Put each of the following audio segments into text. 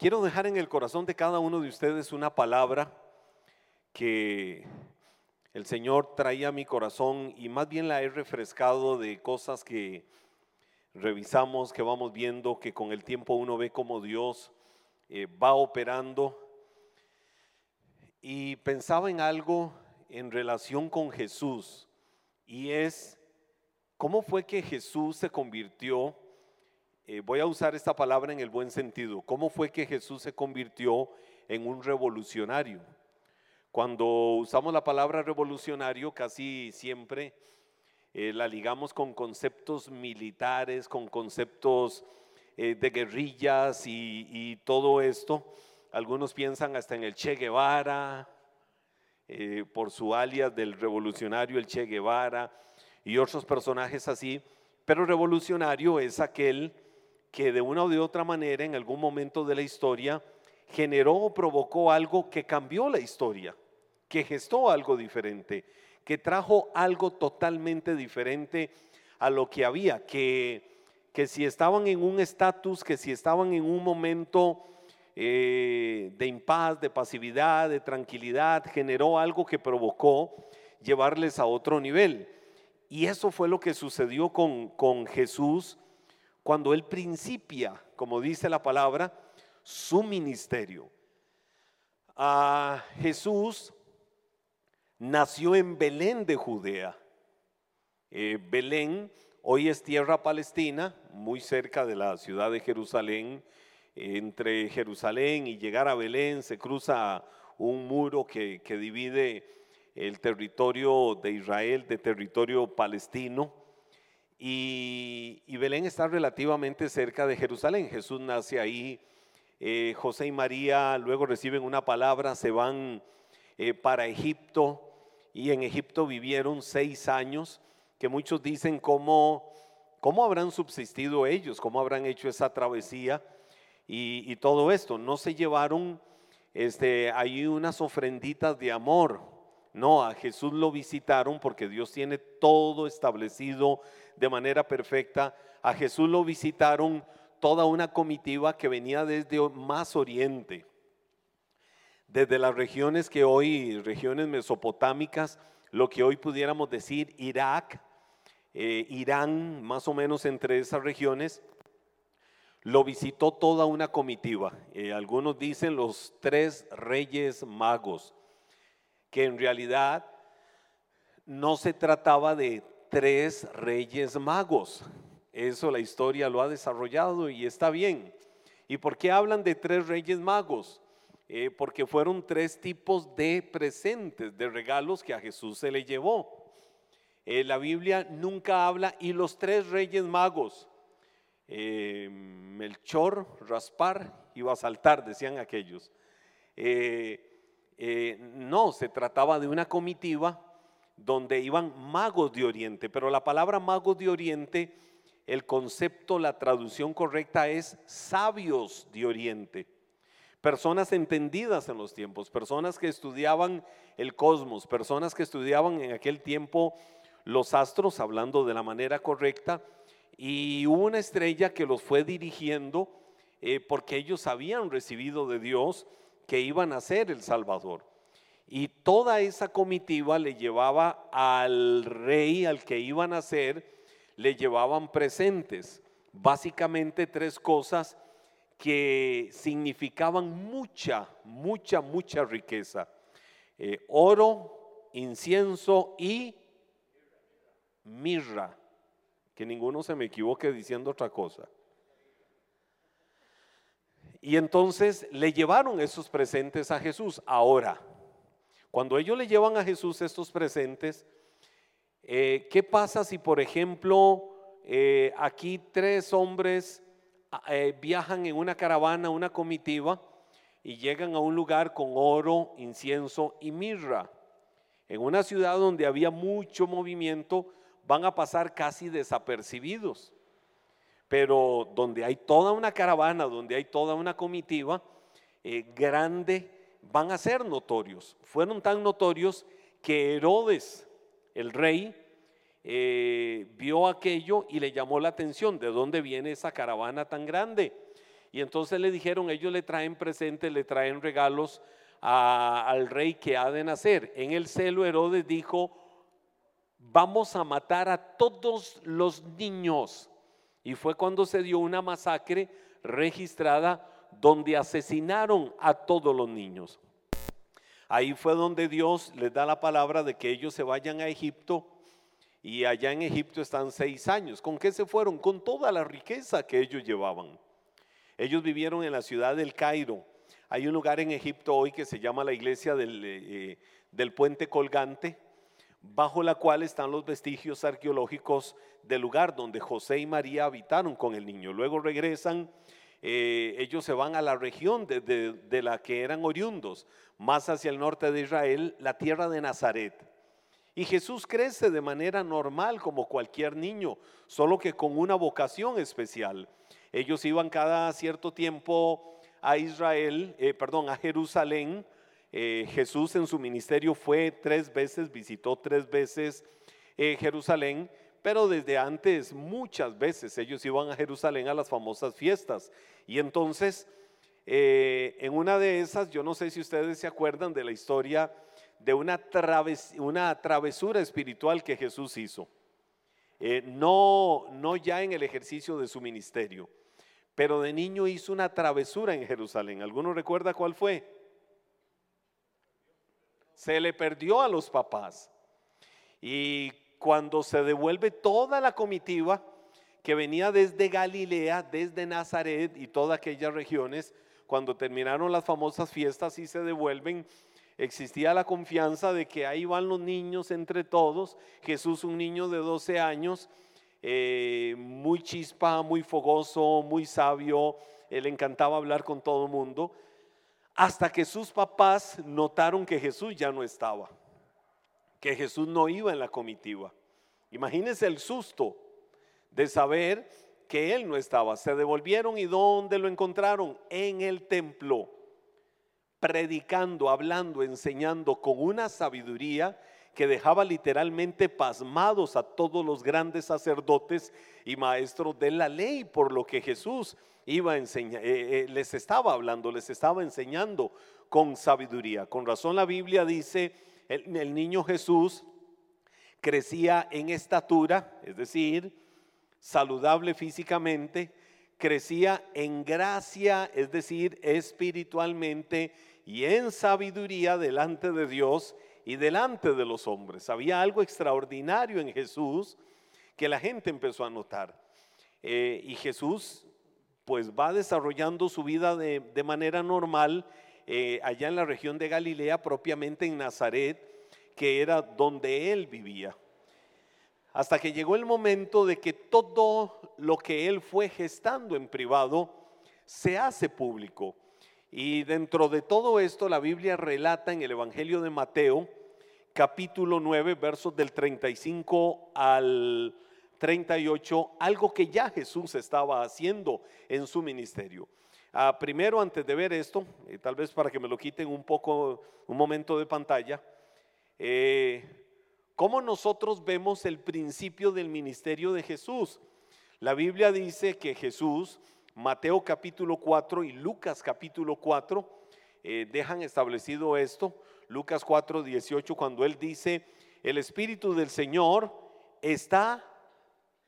Quiero dejar en el corazón de cada uno de ustedes una palabra que el Señor traía a mi corazón y más bien la he refrescado de cosas que revisamos, que vamos viendo, que con el tiempo uno ve como Dios eh, va operando. Y pensaba en algo en relación con Jesús y es cómo fue que Jesús se convirtió eh, voy a usar esta palabra en el buen sentido, ¿cómo fue que Jesús se convirtió en un revolucionario? Cuando usamos la palabra revolucionario, casi siempre eh, la ligamos con conceptos militares, con conceptos eh, de guerrillas y, y, todo esto. Algunos piensan hasta en el Che Guevara, por su alias del revolucionario, el Che Guevara, y otros personajes así. Pero revolucionario es aquel que de una o de otra manera en algún momento de la historia generó o provocó algo que cambió la historia, que gestó algo diferente, que trajo algo totalmente diferente a lo que había, que, que si estaban en un estatus, que si estaban en un momento eh, de impaz, de pasividad, de tranquilidad, generó algo que provocó llevarles a otro nivel. Y eso fue lo que sucedió con, con Jesús cuando él principia, como dice la palabra, su ministerio. Jesús nació en Belén de Judea. Eh, Belén hoy es tierra palestina, muy cerca de la ciudad de Jerusalén. Entre Jerusalén y llegar a Belén se cruza un muro que, que divide el territorio de Israel de territorio palestino. Y, Belén está relativamente cerca de Jerusalén. Jesús nace ahí. Eh, José y María luego reciben una palabra, se van eh, para Egipto y en Egipto vivieron seis años, que muchos dicen cómo, cómo habrán subsistido ellos, cómo habrán hecho esa travesía y, todo esto. No se llevaron este, ahí unas ofrenditas de amor. No, a Jesús lo visitaron porque Dios tiene todo establecido de manera perfecta. A Jesús lo visitaron toda una comitiva que venía desde más oriente, desde las regiones que hoy, regiones mesopotámicas, lo que hoy pudiéramos decir Irak, eh, Irán, más o menos entre esas regiones, lo visitó toda una comitiva. Eh, algunos dicen los tres reyes magos, que en realidad no se trataba de tres reyes magos. Eso la historia lo ha desarrollado y está bien. ¿Y por qué hablan de tres reyes magos? Eh, porque fueron tres tipos de presentes, de regalos que a Jesús se le llevó. Eh, la Biblia nunca habla y los tres reyes magos, eh, Melchor, Raspar y Basaltar, decían aquellos. No, se trataba de una comitiva donde iban magos de Oriente, pero la palabra magos de Oriente, el concepto, la traducción correcta es sabios de Oriente. Personas entendidas en los tiempos, personas que estudiaban el cosmos, personas que estudiaban en aquel tiempo los astros, hablando de la manera correcta, y hubo una estrella que los fue dirigiendo eh, porque ellos habían recibido de Dios que iban a ser el Salvador. Y toda esa comitiva le llevaba al rey, al que iban a ser, le llevaban presentes. Básicamente tres cosas que significaban mucha, mucha, mucha riqueza. Eh, oro, incienso y mirra. Que ninguno se me equivoque diciendo otra cosa. Y entonces le llevaron esos presentes a Jesús. Ahora, cuando ellos le llevan a Jesús estos presentes, eh, ¿qué pasa si, por ejemplo, eh, aquí tres hombres ah, eh, viajan en una caravana, una comitiva, y llegan a un lugar con oro, incienso y mirra? En una ciudad donde había mucho movimiento, van a pasar casi desapercibidos. Pero donde hay toda una caravana, donde hay toda una comitiva grande, van a ser notorios. Fueron tan notorios que Herodes, el rey, eh, vio aquello y le llamó la atención de dónde viene esa caravana tan grande. Y entonces le dijeron, ellos le traen presentes, le traen regalos al rey que ha de nacer. En el celo Herodes dijo, vamos a matar a todos los niños. Y fue cuando se dio una masacre registrada donde asesinaron a todos los niños. Ahí fue donde Dios les da la palabra de que ellos se vayan a Egipto y allá en Egipto están seis años. ¿Con qué se fueron? Con toda la riqueza que ellos llevaban. Ellos vivieron en la ciudad del Cairo. Hay un lugar en Egipto hoy que se llama la iglesia del, eh, del puente colgante, bajo la cual están los vestigios arqueológicos del lugar donde José y María habitaron con el niño. Luego regresan eh, ellos se van a la región de, la que eran oriundos, más hacia el norte de Israel, la tierra de Nazaret. Y Jesús crece de manera normal como cualquier niño, solo que con una vocación especial. Ellos iban cada cierto tiempo a Israel, eh, perdón, a Jerusalén. Eh, Jesús en su ministerio fue tres veces, visitó tres veces Jerusalén pero desde antes muchas veces ellos iban a Jerusalén a las famosas fiestas. Y entonces, eh, en una de esas, yo no sé si ustedes se acuerdan de la historia de una, una travesura espiritual que Jesús hizo. Eh, no, no ya en el ejercicio de su ministerio, pero de niño hizo una travesura en Jerusalén. ¿Alguno recuerda cuál fue? Se le perdió a los papás. Y cuando se devuelve toda la comitiva que venía desde Galilea, desde Nazaret y todas aquellas regiones, cuando terminaron las famosas fiestas y se devuelven, existía la confianza de que ahí van los niños entre todos. Jesús, un niño de 12 años, eh, muy chispa, muy fogoso, muy sabio, él encantaba hablar con todo el mundo, hasta que sus papás notaron que Jesús ya no estaba que Jesús no iba en la comitiva. Imagínense el susto de saber que él no estaba. Se devolvieron y ¿dónde lo encontraron? En el templo, predicando, hablando, enseñando con una sabiduría que dejaba literalmente pasmados a todos los grandes sacerdotes y maestros de la ley, por lo que Jesús iba eh, eh, les estaba hablando, les estaba enseñando con sabiduría. Con razón la Biblia dice el, niño Jesús crecía en estatura, es decir, saludable físicamente, crecía en gracia, es decir, espiritualmente y en sabiduría delante de Dios y delante de los hombres. Había algo extraordinario en Jesús que la gente empezó a notar. Eh, y Jesús pues va desarrollando su vida de, manera normal eh, allá en la región de Galilea, propiamente en Nazaret, que era donde él vivía. Hasta que llegó el momento de que todo lo que él fue gestando en privado se hace público. Y dentro de todo esto, la Biblia relata en el Evangelio de Mateo, capítulo 9, versos del 35 al 38, algo que ya Jesús estaba haciendo en su ministerio. Ah, primero, antes de ver esto, eh, tal vez para que me lo quiten un poco, un momento de pantalla, eh, ¿cómo nosotros vemos el principio del ministerio de Jesús? La Biblia dice que Jesús, Mateo capítulo 4 y Lucas capítulo 4, eh, dejan establecido esto. Lucas 4, 18, cuando él dice, el Espíritu del Señor está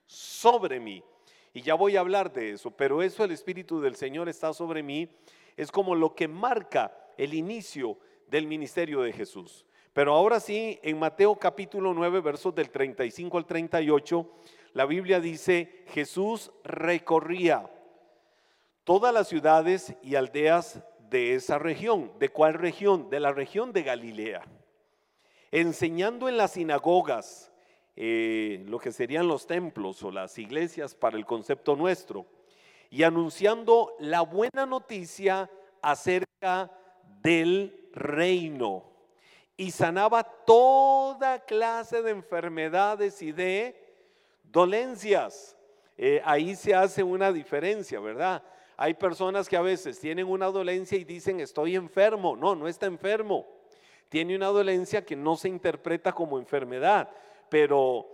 sobre mí y ya voy a hablar de eso, pero eso el Espíritu del Señor está sobre mí, es como lo que marca el inicio del ministerio de Jesús. Pero ahora sí, en Mateo capítulo 9, versos del 35 al 38, la Biblia dice, Jesús recorría todas las ciudades y aldeas de esa región. ¿De cuál región? De la región de Galilea. Enseñando en las sinagogas eh, lo que serían los templos o las iglesias para el concepto nuestro, y anunciando la buena noticia acerca del reino. Y sanaba toda clase de enfermedades y de dolencias. Eh, ahí se hace una diferencia, ¿verdad? Hay personas que a veces tienen una dolencia y dicen estoy enfermo. No, no está enfermo. Tiene una dolencia que no se interpreta como enfermedad, pero,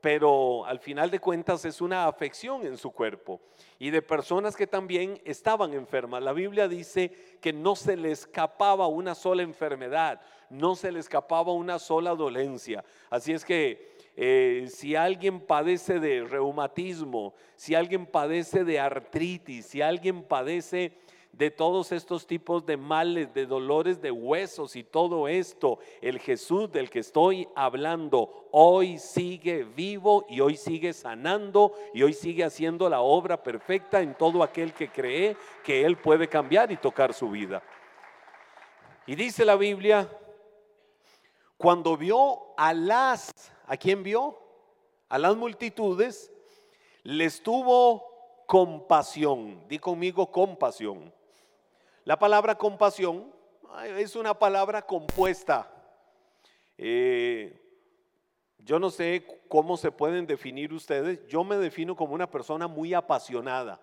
pero al final de cuentas es una afección en su cuerpo y de personas que también estaban enfermas. La Biblia dice que no se le escapaba una sola enfermedad, no se le escapaba una sola dolencia. Así es que eh, si alguien padece de reumatismo, si alguien padece de artritis, si alguien padece de todos estos tipos de males, de dolores de huesos y todo esto, el Jesús del que estoy hablando hoy sigue vivo y hoy sigue sanando y hoy sigue haciendo la obra perfecta en todo aquel que cree que Él puede cambiar y tocar su vida. Y dice la Biblia, cuando vio a las, ¿a quién vio? A las multitudes, les tuvo compasión. Di conmigo compasión. La palabra compasión es una palabra compuesta. Eh, yo no sé cómo se pueden definir ustedes. Yo me defino como una persona muy apasionada.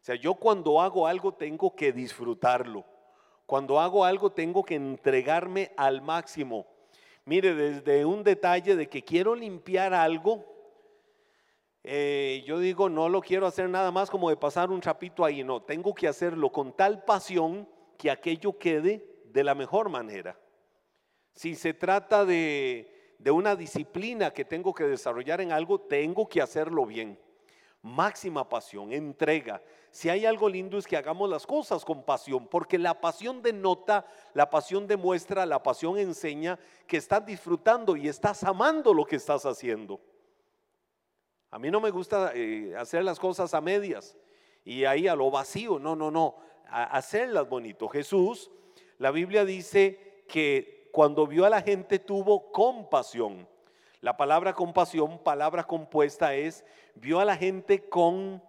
O sea, yo cuando hago algo tengo que disfrutarlo. Cuando hago algo tengo que entregarme al máximo. Mire, desde un detalle de que quiero limpiar algo, eh, yo digo, no lo quiero hacer nada más como de pasar un chapito ahí, no, tengo que hacerlo con tal pasión que aquello quede de la mejor manera. Si se trata de, de una disciplina que tengo que desarrollar en algo, tengo que hacerlo bien. Máxima pasión, entrega. Si hay algo lindo es que hagamos las cosas con pasión, porque la pasión denota, la pasión demuestra, la pasión enseña que estás disfrutando y estás amando lo que estás haciendo. A mí no me gusta eh, hacer las cosas a medias y ahí a lo vacío. No, no, no. hacerlas bonito. Jesús, la Biblia dice que cuando vio a la gente tuvo compasión. La palabra compasión, palabra compuesta es, vio a la gente con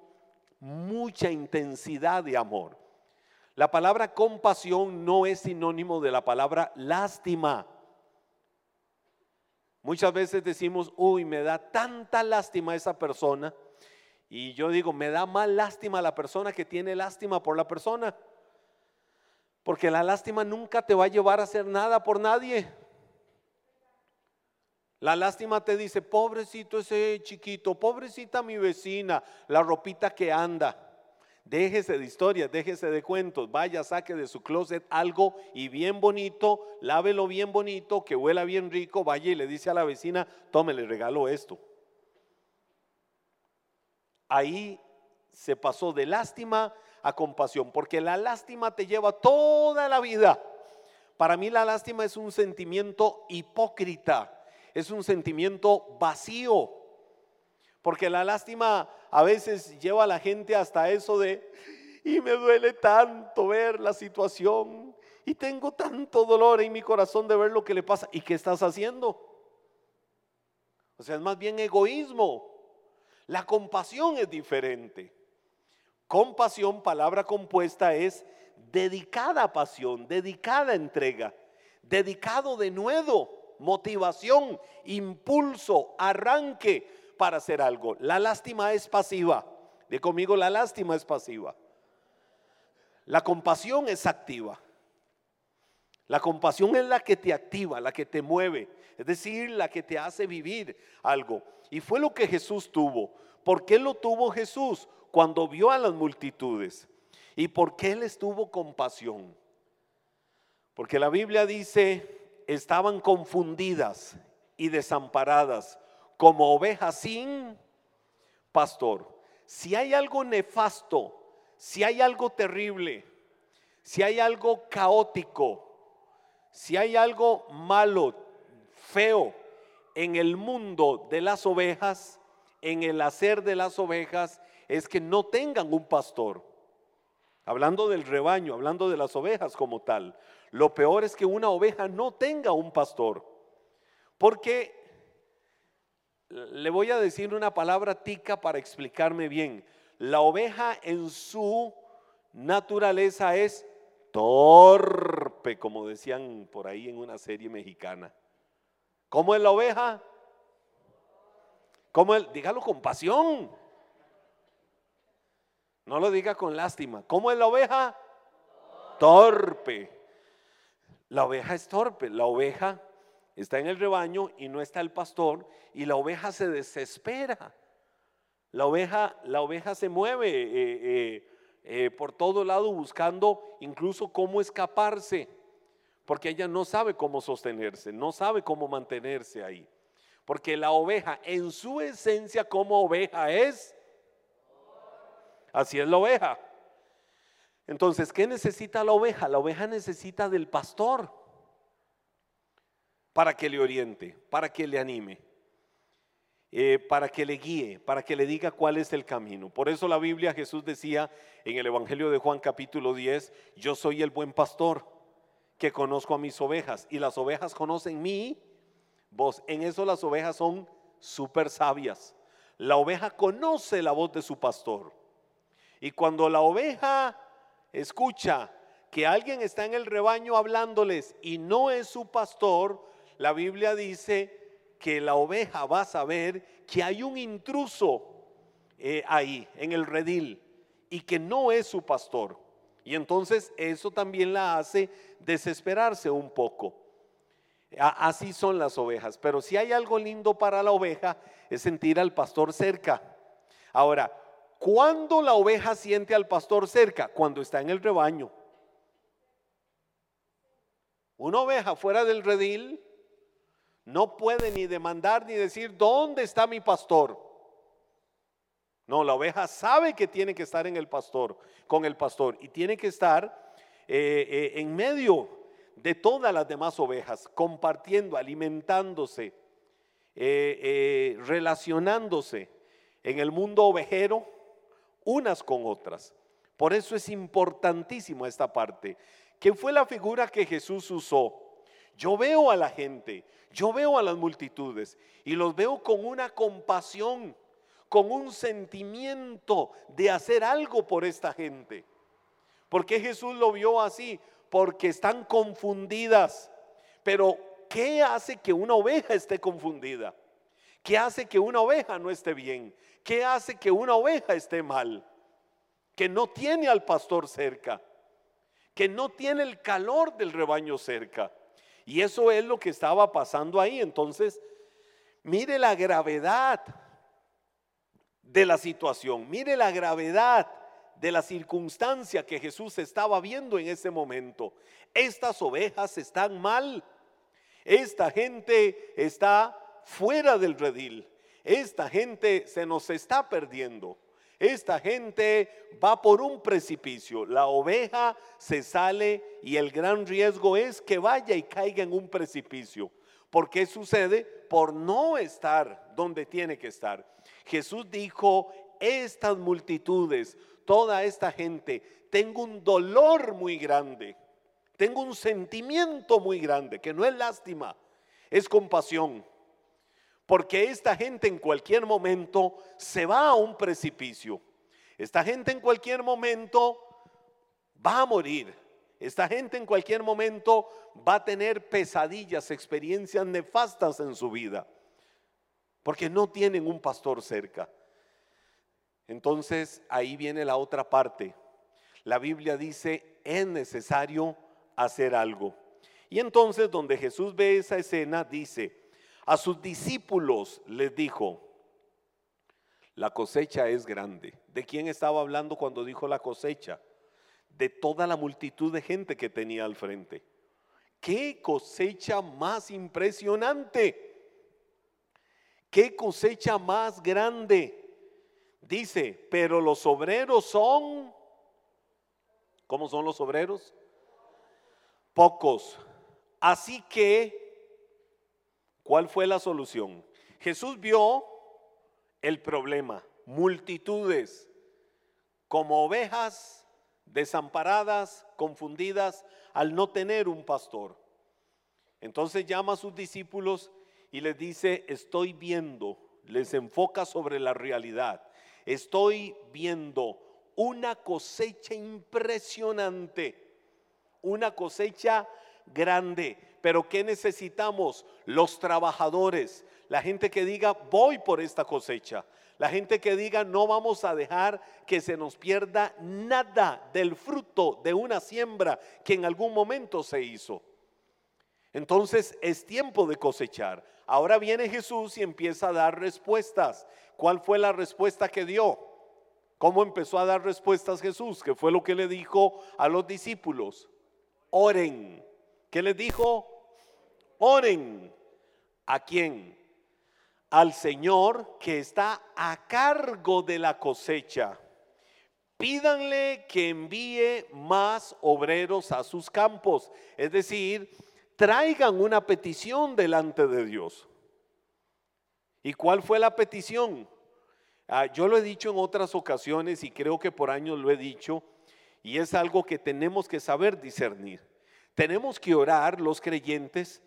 mucha intensidad de amor. La palabra compasión no es sinónimo de la palabra lástima. Muchas veces decimos, uy, me da tanta lástima esa persona. Y yo digo, me da más lástima la persona que tiene lástima por la persona. Porque la lástima nunca te va a llevar a hacer nada por nadie. La lástima te dice, pobrecito ese chiquito, pobrecita mi vecina, la ropita que anda. Déjese de historias, déjese de cuentos, vaya, saque de su closet algo y bien bonito, lávelo bien bonito, que huela bien rico, vaya y le dice a la vecina, tome, le regalo esto. Ahí se pasó de lástima a compasión, porque la lástima te lleva toda la vida. Para mí la lástima es un sentimiento hipócrita, es un sentimiento vacío, porque la lástima a veces lleva a la gente hasta eso de, y me duele tanto ver la situación, y tengo tanto dolor en mi corazón de ver lo que le pasa. ¿Y qué estás haciendo? O sea, es más bien egoísmo. La compasión es diferente. Compasión, palabra compuesta, es dedicada pasión, dedicada entrega, dedicado de nuevo, motivación, impulso, arranque para hacer algo. La lástima es pasiva. De conmigo, la lástima es pasiva. La compasión es activa. La compasión es la que te activa, la que te mueve, es decir, la que te hace vivir algo. Y fue lo que Jesús tuvo. ¿Por qué lo tuvo Jesús? Cuando vio a las multitudes. ¿Y por qué les tuvo compasión? Porque la Biblia dice, estaban confundidas y desamparadas como ovejas sin pastor. Si hay algo nefasto, si hay algo terrible, si hay algo caótico, si hay algo malo, feo en el mundo de las ovejas, en el hacer de las ovejas, es que no tengan un pastor. Hablando del rebaño, hablando de las ovejas como tal. Lo peor es que una oveja no tenga un pastor. Porque le voy a decir una palabra tica para explicarme bien. La oveja en su naturaleza es torpe, como decían por ahí en una serie mexicana. ¿Cómo es la oveja? ¿Cómo es? Dígalo con pasión. No lo diga con lástima. ¿Cómo es la oveja? Torpe. La oveja es torpe. La oveja está en el rebaño y no está el pastor y la oveja se desespera. La oveja, la oveja se mueve eh, eh, eh, por todo lado buscando incluso cómo escaparse, porque ella no sabe cómo sostenerse, no sabe cómo mantenerse ahí. Porque la oveja en su esencia como oveja es, así es la oveja. Entonces, ¿qué necesita la oveja? La oveja necesita del pastor para que le oriente, para que le anime, eh, para que le guíe, para que le diga cuál es el camino. Por eso la Biblia Jesús decía en el Evangelio de Juan capítulo 10, yo soy el buen pastor que conozco a mis ovejas y las ovejas conocen mi voz. En eso las ovejas son súper sabias. La oveja conoce la voz de su pastor. Y cuando la oveja escucha que alguien está en el rebaño hablándoles y no es su pastor, la Biblia dice que la oveja va a saber que hay un intruso eh, ahí, en el redil, y que no es su pastor. Y entonces eso también la hace desesperarse un poco. Así son las ovejas. Pero si hay algo lindo para la oveja es sentir al pastor cerca. Ahora, ¿Cuándo la oveja siente al pastor cerca? Cuando está en el rebaño. Una oveja fuera del redil no puede ni demandar ni decir, ¿dónde está mi pastor? No, la oveja sabe que tiene que estar en el pastor, con el pastor, y tiene que estar eh, eh, en medio de todas las demás ovejas, compartiendo, alimentándose, eh, relacionándose en el mundo ovejero unas con otras. Por eso es importantísimo esta parte. ¿Qué fue la figura que Jesús usó? Yo veo a la gente, yo veo a las multitudes y los veo con una compasión, con un sentimiento de hacer algo por esta gente. ¿Por qué Jesús lo vio así? Porque están confundidas. Pero, ¿qué hace que una oveja esté confundida? ¿Qué hace que una oveja no esté bien? ¿Qué hace que una oveja esté mal? Que no tiene al pastor cerca, que no tiene el calor del rebaño cerca. Y eso es lo que estaba pasando ahí. Entonces, mire la gravedad de la situación, mire la gravedad de la circunstancia que Jesús estaba viendo en ese momento. Estas ovejas están mal. Esta gente está fuera del redil. Esta gente se nos está perdiendo. Esta gente va por un precipicio. La oveja se sale y el gran riesgo es que vaya y caiga en un precipicio. ¿Por qué sucede? Por no estar donde tiene que estar. Jesús dijo, estas multitudes, toda esta gente, tengo un dolor muy grande, tengo un sentimiento muy grande, que no es lástima, es compasión. Porque esta gente en cualquier momento se va a un precipicio. Esta gente en cualquier momento va a morir. Esta gente en cualquier momento va a tener pesadillas, experiencias nefastas en su vida. Porque no tienen un pastor cerca. Entonces ahí viene la otra parte. La Biblia dice, es necesario hacer algo. Y entonces donde Jesús ve esa escena, dice, a sus discípulos les dijo, la cosecha es grande. ¿De quién estaba hablando cuando dijo la cosecha? De toda la multitud de gente que tenía al frente. ¿Qué cosecha más impresionante? ¿Qué cosecha más grande? Dice, pero los obreros son, ¿cómo son los obreros? Pocos. Así que ¿Cuál fue la solución? Jesús vio el problema, multitudes como ovejas desamparadas, confundidas al no tener un pastor. Entonces llama a sus discípulos y les dice, estoy viendo, les enfoca sobre la realidad, estoy viendo una cosecha impresionante, una cosecha grande, pero ¿qué necesitamos? Los trabajadores, la gente que diga, voy por esta cosecha. La gente que diga, no vamos a dejar que se nos pierda nada del fruto de una siembra que en algún momento se hizo. Entonces es tiempo de cosechar. Ahora viene Jesús y empieza a dar respuestas. ¿Cuál fue la respuesta que dio? ¿Cómo empezó a dar respuestas Jesús? ¿Qué fue lo que le dijo a los discípulos? Oren. ¿Qué les dijo? Oren. ¿A quién? Al Señor que está a cargo de la cosecha. Pídanle que envíe más obreros a sus campos. Es decir, traigan una petición delante de Dios. ¿Y cuál fue la petición? Ah, yo lo he dicho en otras ocasiones y creo que por años lo he dicho y es algo que tenemos que saber discernir. Tenemos que orar los creyentes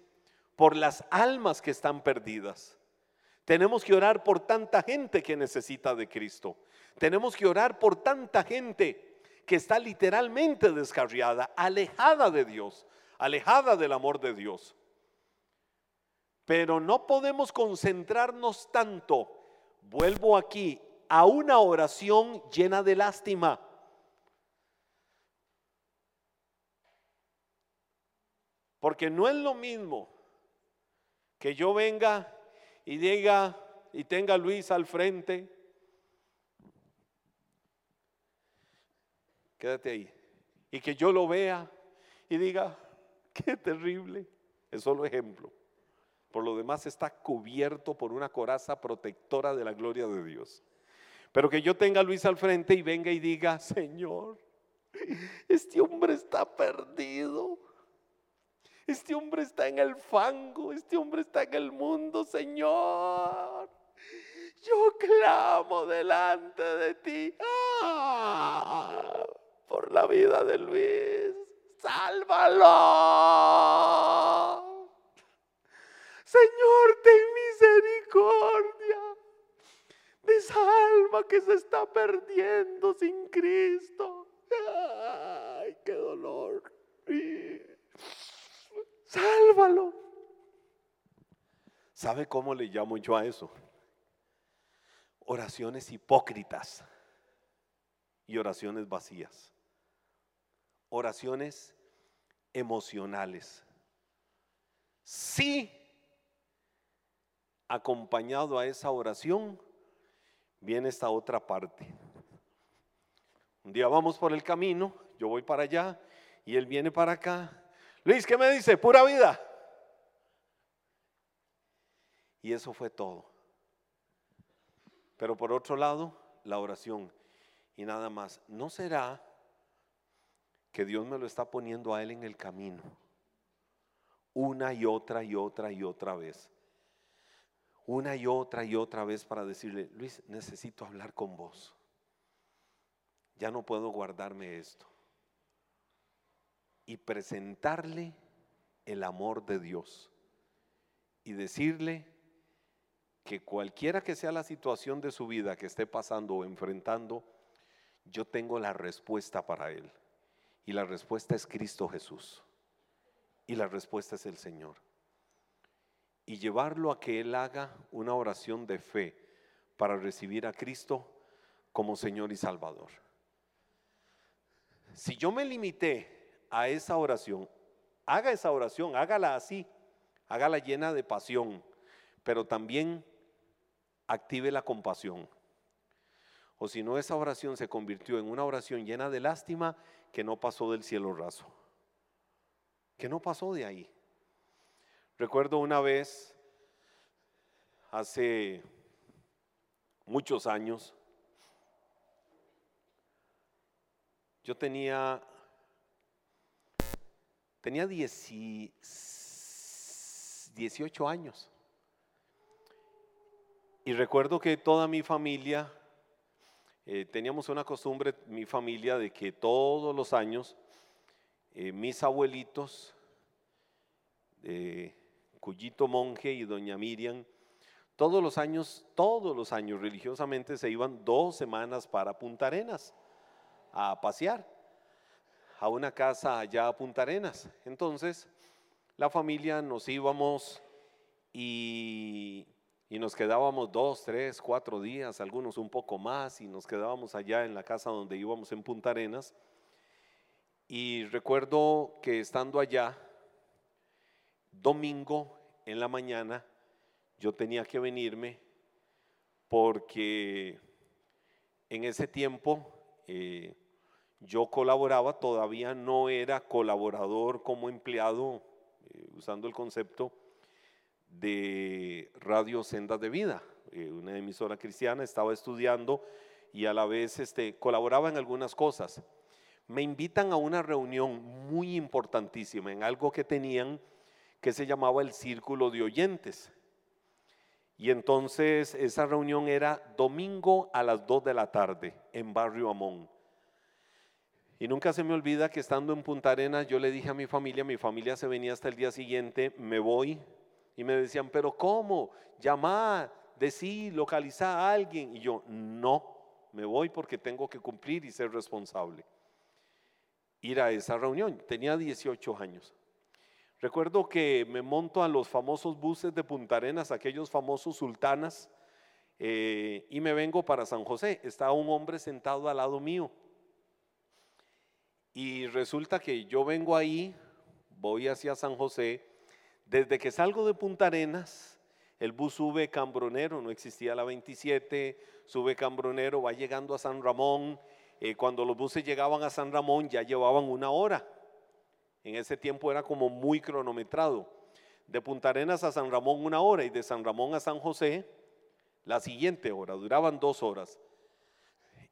por las almas que están perdidas. Tenemos que orar por tanta gente que necesita de Cristo. Tenemos que orar por tanta gente que está literalmente descarriada, alejada de Dios, alejada del amor de Dios. Pero no podemos concentrarnos tanto, vuelvo aquí, a una oración llena de lástima. Porque no es lo mismo que yo venga y diga y tenga a Luis al frente. Quédate ahí. Y que yo lo vea y diga, qué terrible. Es solo ejemplo. Por lo demás está cubierto por una coraza protectora de la gloria de Dios. Pero que yo tenga a Luis al frente y venga y diga, Señor, este hombre está perdido. Este hombre está en el fango, este hombre está en el mundo, Señor. Yo clamo delante de ti ah, por la vida de Luis. Sálvalo. Señor, ten misericordia de esa alma que se está perdiendo sin Cristo. Ay, qué dolor sálvalo. ¿Sabe cómo le llamo yo a eso? Oraciones hipócritas y oraciones vacías. Oraciones emocionales. Sí, acompañado a esa oración, viene esta otra parte. Un día vamos por el camino, yo voy para allá y él viene para acá Luis, ¿qué me dice? Pura vida. Y eso fue todo. Pero por otro lado, la oración. Y nada más. ¿No será que Dios me lo está poniendo a él en el camino? Una y otra y otra y otra vez. Una y otra y otra vez para decirle, Luis, necesito hablar con vos. Ya no puedo guardarme esto y presentarle el amor de Dios y decirle que cualquiera que sea la situación de su vida que esté pasando o enfrentando, yo tengo la respuesta para él. Y la respuesta es Cristo Jesús. Y la respuesta es el Señor. Y llevarlo a que Él haga una oración de fe para recibir a Cristo como Señor y Salvador. Si yo me limité a esa oración, haga esa oración, hágala así, hágala llena de pasión, pero también active la compasión. O si no, esa oración se convirtió en una oración llena de lástima que no pasó del cielo raso, que no pasó de ahí. Recuerdo una vez, hace muchos años, yo tenía Tenía 18 años. Y recuerdo que toda mi familia, eh, teníamos una costumbre, mi familia, de que todos los años eh, mis abuelitos, Cuyito Monje y Doña Miriam, todos los años, todos los años religiosamente se iban dos semanas para Punta Arenas a pasear a una casa allá a Punta Arenas. Entonces, la familia nos íbamos y, nos quedábamos dos, tres, cuatro días, algunos un poco más, y nos quedábamos allá en la casa donde íbamos en Punta Arenas. Y recuerdo que estando allá, domingo en la mañana yo tenía que venirme porque en ese tiempo eh, yo colaboraba, todavía no era colaborador como empleado, eh, usando el concepto de Radio Sendas de Vida, eh, una emisora cristiana, estaba estudiando y a la vez este, colaboraba en algunas cosas. Me invitan a una reunión muy importantísima en algo que tenían que se llamaba el Círculo de Oyentes. Y entonces esa reunión era domingo a las 2 de la tarde en Barrio Amón. Y nunca se me olvida que estando en Punta Arenas yo le dije a mi familia, mi familia se venía hasta el día siguiente, me voy. Y me decían, pero ¿cómo? Llamá, decí, localizá a alguien. Y yo, no, me voy porque tengo que cumplir y ser responsable. Ir a esa reunión. Tenía 18 años. Recuerdo que me monto a los famosos buses de Punta Arenas, aquellos famosos sultanas, eh, y me vengo para San José. Está un hombre sentado al lado mío. Y resulta que yo vengo ahí, voy hacia San José. Desde que salgo de Punta Arenas, el bus sube Cambronero, no existía la 27, sube Cambronero, va llegando a San Ramón. Eh, cuando los buses llegaban a San Ramón ya llevaban una hora. En ese tiempo era como muy cronometrado. De Punta Arenas a San Ramón una hora y de San Ramón a San José la siguiente hora, duraban dos horas.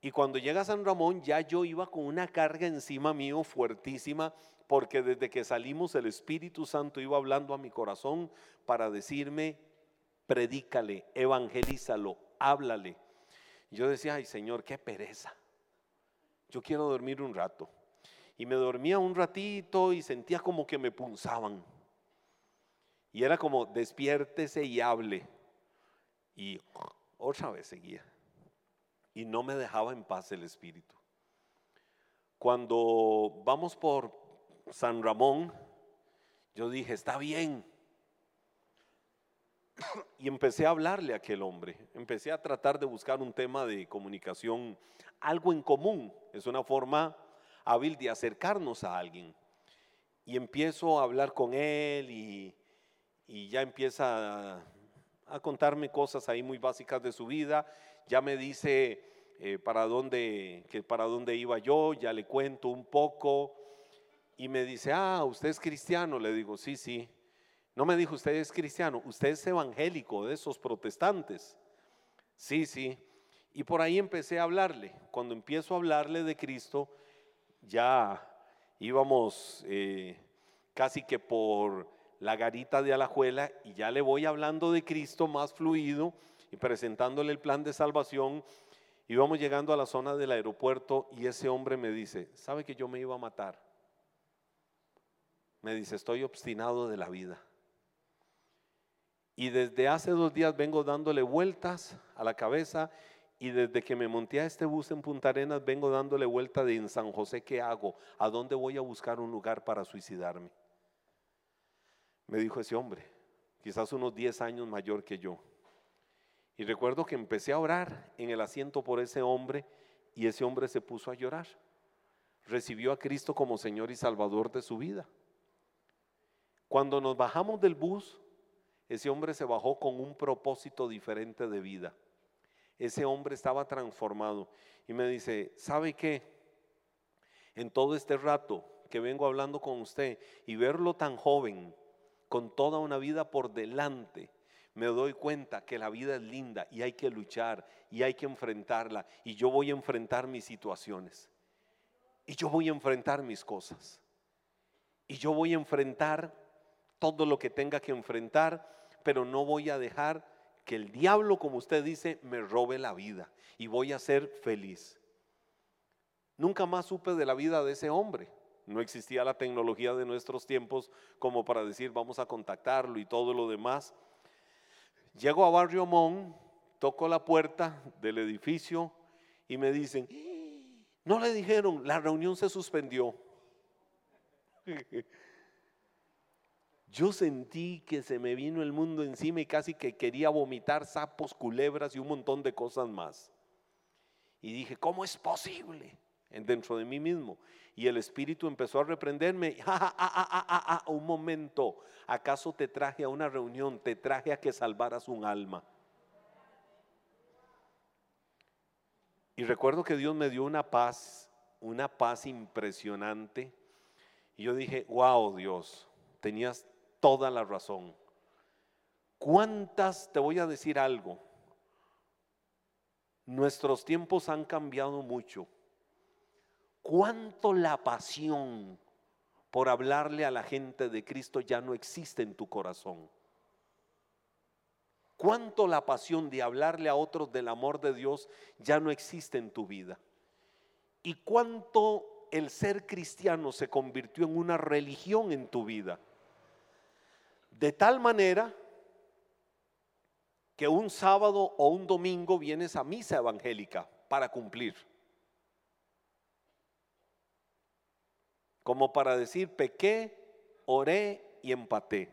Y cuando llega San Ramón ya yo iba con una carga encima mío fuertísima porque desde que salimos el Espíritu Santo iba hablando a mi corazón para decirme, predícale, evangelízalo, háblale. yo decía, ay Señor, qué pereza. Yo quiero dormir un rato. Y me dormía un ratito y sentía como que me punzaban. Y era como, despiértese y hable. Y otra vez seguía. Y no me dejaba en paz el espíritu. Cuando vamos por San Ramón, yo dije, está bien. Y empecé a hablarle a aquel hombre. Empecé a tratar de buscar un tema de comunicación, algo en común. Es una forma hábil de acercarnos a alguien. Y empiezo a hablar con él y, ya empieza a, contarme cosas ahí muy básicas de su vida. Ya me dice eh, para, dónde, que para dónde iba yo, ya le cuento un poco. Y me dice, ah, usted es cristiano. Le digo, sí, sí. No me dijo, usted es cristiano, usted es evangélico de esos protestantes. Sí, sí. Y por ahí empecé a hablarle. Cuando empiezo a hablarle de Cristo, ya íbamos eh, casi que por la garita de Alajuela y ya le voy hablando de Cristo más fluido presentándole el plan de salvación. Íbamos llegando a la zona del aeropuerto y ese hombre me dice, ¿sabe que yo me iba a matar? Me dice, estoy obstinado de la vida. Y desde hace dos días vengo dándole vueltas a la cabeza y desde que me monté a este bus en Punta Arenas vengo dándole vuelta de en San José, ¿qué hago? ¿A dónde voy a buscar un lugar para suicidarme? Me dijo ese hombre, quizás unos 10 años mayor que yo. Y recuerdo que empecé a orar en el asiento por ese hombre y ese hombre se puso a llorar. Recibió a Cristo como Señor y Salvador de su vida. Cuando nos bajamos del bus, ese hombre se bajó con un propósito diferente de vida ese hombre estaba transformado. Y me dice, ¿sabe qué? En todo este rato que vengo hablando con usted y verlo tan joven, con toda una vida por delante, me doy cuenta que la vida es linda y hay que luchar y hay que enfrentarla. Y yo voy a enfrentar mis situaciones. Y yo voy a enfrentar mis cosas. Y yo voy a enfrentar todo lo que tenga que enfrentar, pero no voy a dejar que el diablo, como usted dice, me robe la vida y voy a ser feliz. Nunca más supe de la vida de ese hombre. No existía la tecnología de nuestros tiempos como para decir vamos a contactarlo y todo lo demás. Llego a Barrio Mon, toco la puerta del edificio y me dicen, no le dijeron, la reunión se suspendió. Yo sentí que se me vino el mundo encima y casi que quería vomitar sapos, culebras y un montón de cosas más. Y dije, ¿cómo es posible? dentro de mí mismo. Y el Espíritu empezó a reprenderme. Ah, un momento, ¿acaso te traje a una reunión? Te traje a que salvaras un alma. Y recuerdo que Dios me dio una paz, una paz impresionante. Y yo dije, wow Dios, tenías toda la razón. ¿Cuántas, te voy a decir algo, nuestros tiempos han cambiado mucho? ¿Cuánto la pasión por hablarle a la gente de Cristo ya no existe en tu corazón? ¿Cuánto la pasión de hablarle a otros del amor de Dios ya no existe en tu vida? ¿Y cuánto el ser cristiano se convirtió en una religión en tu vida? De tal manera que un sábado o un domingo vienes a misa evangélica para cumplir. Como para decir, pequé, oré y empaté.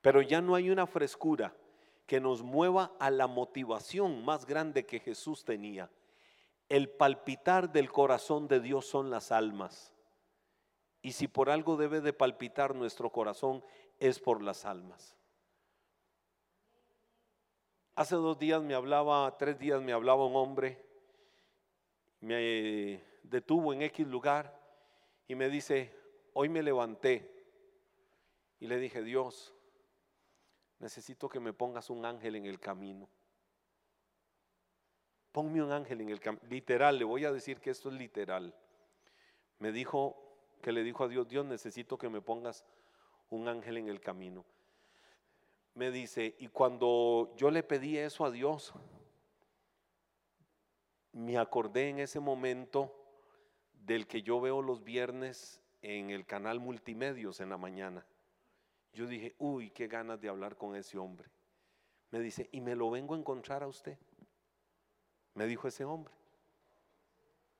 Pero ya no hay una frescura que nos mueva a la motivación más grande que Jesús tenía. El palpitar del corazón de Dios son las almas. Y si por algo debe de palpitar nuestro corazón es por las almas. Hace dos días me hablaba, tres días me hablaba un hombre, me detuvo en X lugar y me dice, hoy me levanté y le dije, Dios, necesito que me pongas un ángel en el camino. Ponme un ángel en el camino. Literal, le voy a decir que esto es literal. Me dijo que le dijo a Dios, Dios, necesito que me pongas un ángel en el camino me dice, y cuando yo le pedí eso a Dios, me acordé en ese momento del que yo veo los viernes en el canal Multimedios en la mañana. Yo dije, uy, qué ganas de hablar con ese hombre. Me dice, y me lo vengo a encontrar a usted. Me dijo ese hombre.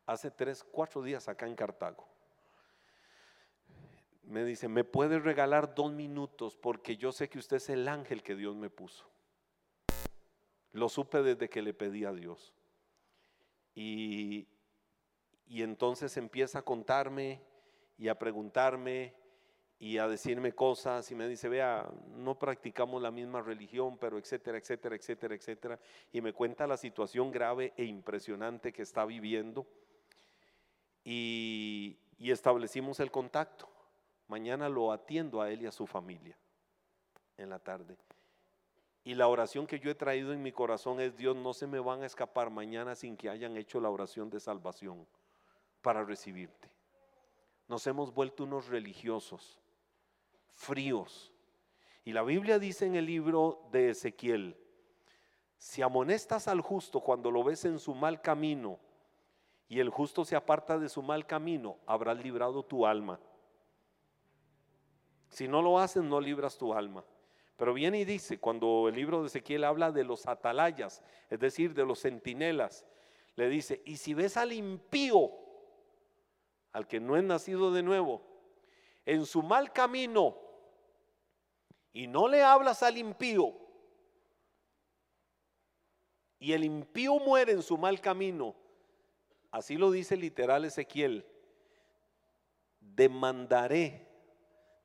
Hace tres, cuatro días acá en Cartago me dice, ¿me puede regalar dos minutos? Porque yo sé que usted es el ángel que Dios me puso. Lo supe desde que le pedí a Dios. Y, y entonces empieza a contarme y a preguntarme y a decirme cosas y me dice, vea, no practicamos la misma religión, pero etcétera, etcétera, etcétera, etcétera. Y me cuenta la situación grave e impresionante que está viviendo. Y, y establecimos el contacto. Mañana lo atiendo a él y a su familia en la tarde. Y la oración que yo he traído en mi corazón es, Dios, no se me van a escapar mañana sin que hayan hecho la oración de salvación para recibirte. Nos hemos vuelto unos religiosos, fríos. Y la Biblia dice en el libro de Ezequiel, si amonestas al justo cuando lo ves en su mal camino y el justo se aparta de su mal camino, habrás librado tu alma. Si no lo haces, no libras tu alma. Pero viene y dice, cuando el libro de Ezequiel habla de los atalayas, es decir, de los centinelas, le dice, y si ves al impío, al que no es nacido de nuevo, en su mal camino, y no le hablas al impío, y el impío muere en su mal camino, así lo dice literal Ezequiel, demandaré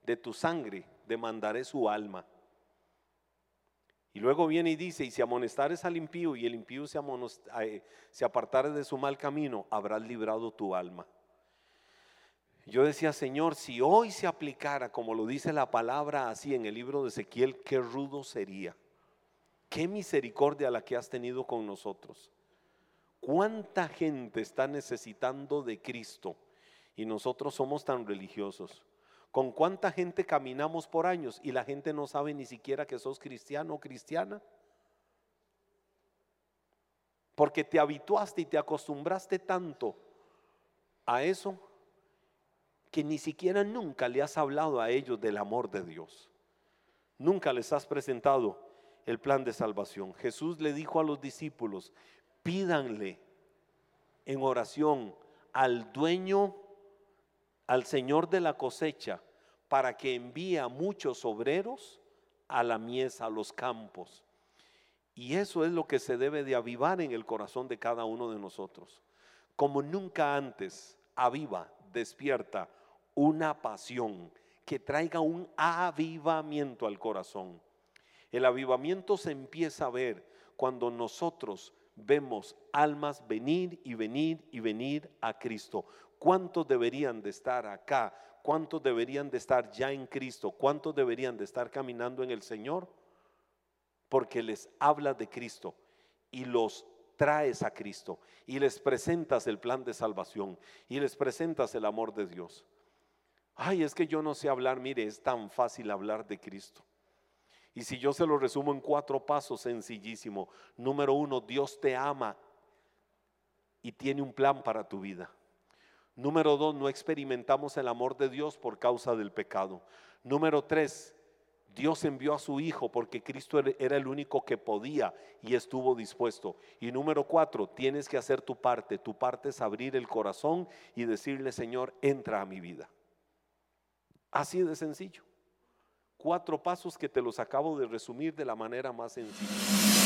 de tu sangre demandaré su alma. Y luego viene y dice, y si amonestares al impío y el impío se, eh, se apartare de su mal camino, habrás librado tu alma. Yo decía, Señor, si hoy se aplicara como lo dice la palabra así en el libro de Ezequiel, qué rudo sería. Qué misericordia la que has tenido con nosotros. ¿Cuánta gente está necesitando de Cristo y nosotros somos tan religiosos? ¿Con cuánta gente caminamos por años y la gente no sabe ni siquiera que sos cristiano o cristiana? Porque te habituaste y te acostumbraste tanto a eso que ni siquiera nunca le has hablado a ellos del amor de Dios. Nunca les has presentado el plan de salvación. Jesús le dijo a los discípulos, pídanle en oración al dueño al Señor de la cosecha para que envíe a muchos obreros a la mies, a los campos. Y eso es lo que se debe de avivar en el corazón de cada uno de nosotros. como nunca antes, aviva, despierta una pasión que traiga un avivamiento al corazón. El avivamiento se empieza a ver cuando nosotros vemos almas venir y venir y venir a Cristo. ¿Cuántos deberían de estar acá? ¿Cuántos deberían de estar ya en Cristo? ¿Cuántos deberían de estar caminando en el Señor? Porque les habla de Cristo y los traes a Cristo y les presentas el plan de salvación y les presentas el amor de Dios. Ay, es que yo no sé hablar, mire, es tan fácil hablar de Cristo. Y si yo se lo resumo en cuatro pasos, sencillísimo. Número uno, Dios te ama y tiene un plan para tu vida. Número dos, no experimentamos el amor de Dios por causa del pecado. Número tres, Dios envió a su Hijo porque Cristo era el único que podía y estuvo dispuesto. Y número cuatro, tienes que hacer tu parte. Tu parte es abrir el corazón y decirle, Señor, entra a mi vida. Así de sencillo. Cuatro pasos que te los acabo de resumir de la manera más sencilla.